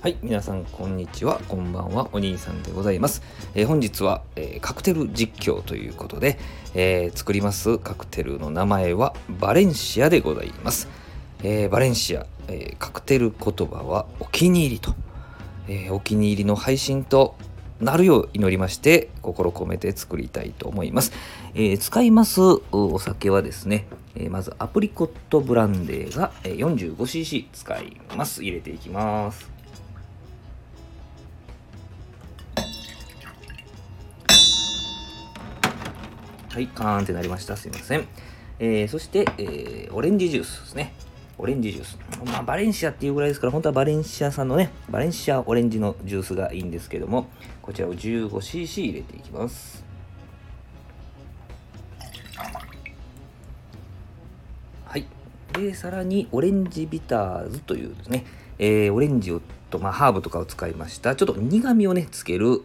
はい、皆さんこんにちは、こんばんは、お兄さんでございます。えー、本日は、えー、カクテル実況ということで、えー、作りますカクテルの名前はバレンシアでございます。えバレンシア、えカクテル言葉はお気に入りと、えお気に入りの配信となるよう祈りまして心込めて作りたいと思います。え使いますお酒はですね、えまずアプリコットブランデーが 45cc 使います。入れていきます。はい、カーンってなりました。すいません。えー、そして、えー、オレンジジュースですね。オレンジジュース。まあ、バレンシアっていうぐらいですから、本当はバレンシアさんのね、バレンシアオレンジのジュースがいいんですけども、こちらを 15cc 入れていきます。はい。で、さらに、オレンジビターズというですね、えー、オレンジをと、まあ、ハーブとかを使いました、ちょっと苦味をね、つける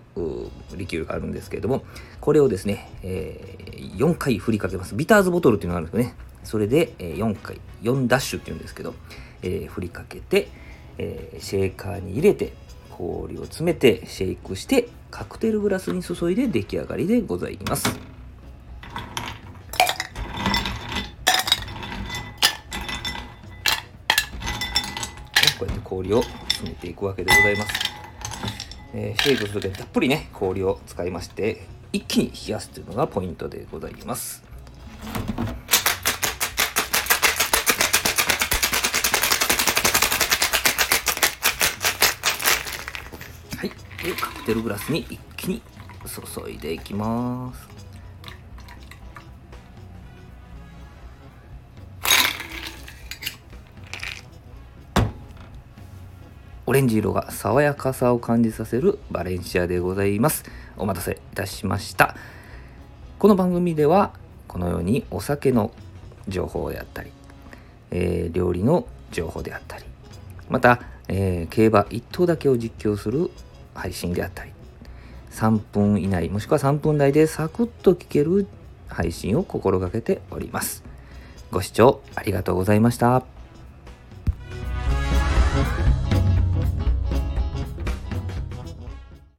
リキュールがあるんですけれども、これをですね、えー、4回振りかけます。ビターズボトルっていうのがあるんですけどね、それでえ4回、4ダッシュっていうんですけど、えー、振りかけて、え、シェーカーに入れて、氷を詰めて、シェイクして、カクテルグラスに注いで出来上がりでございます。こうやって氷を詰めていくわけでございます。えー、シェイクするときたっぷりね、氷を使いまして、一気に冷やすというのがポイントでございます。はい。で、カクテルグラスに一気に注いでいきます。オレンジ色が爽やかさを感じさせるバレンシアでございます。お待たせいたしました。この番組ではこのようにお酒の情報であったり、えー、料理の情報であったり、また、えー、競馬1頭だけを実況する配信であったり、3分以内もしくは3分台でサクッと聞ける配信を心がけております。ご視聴ありがとうございました。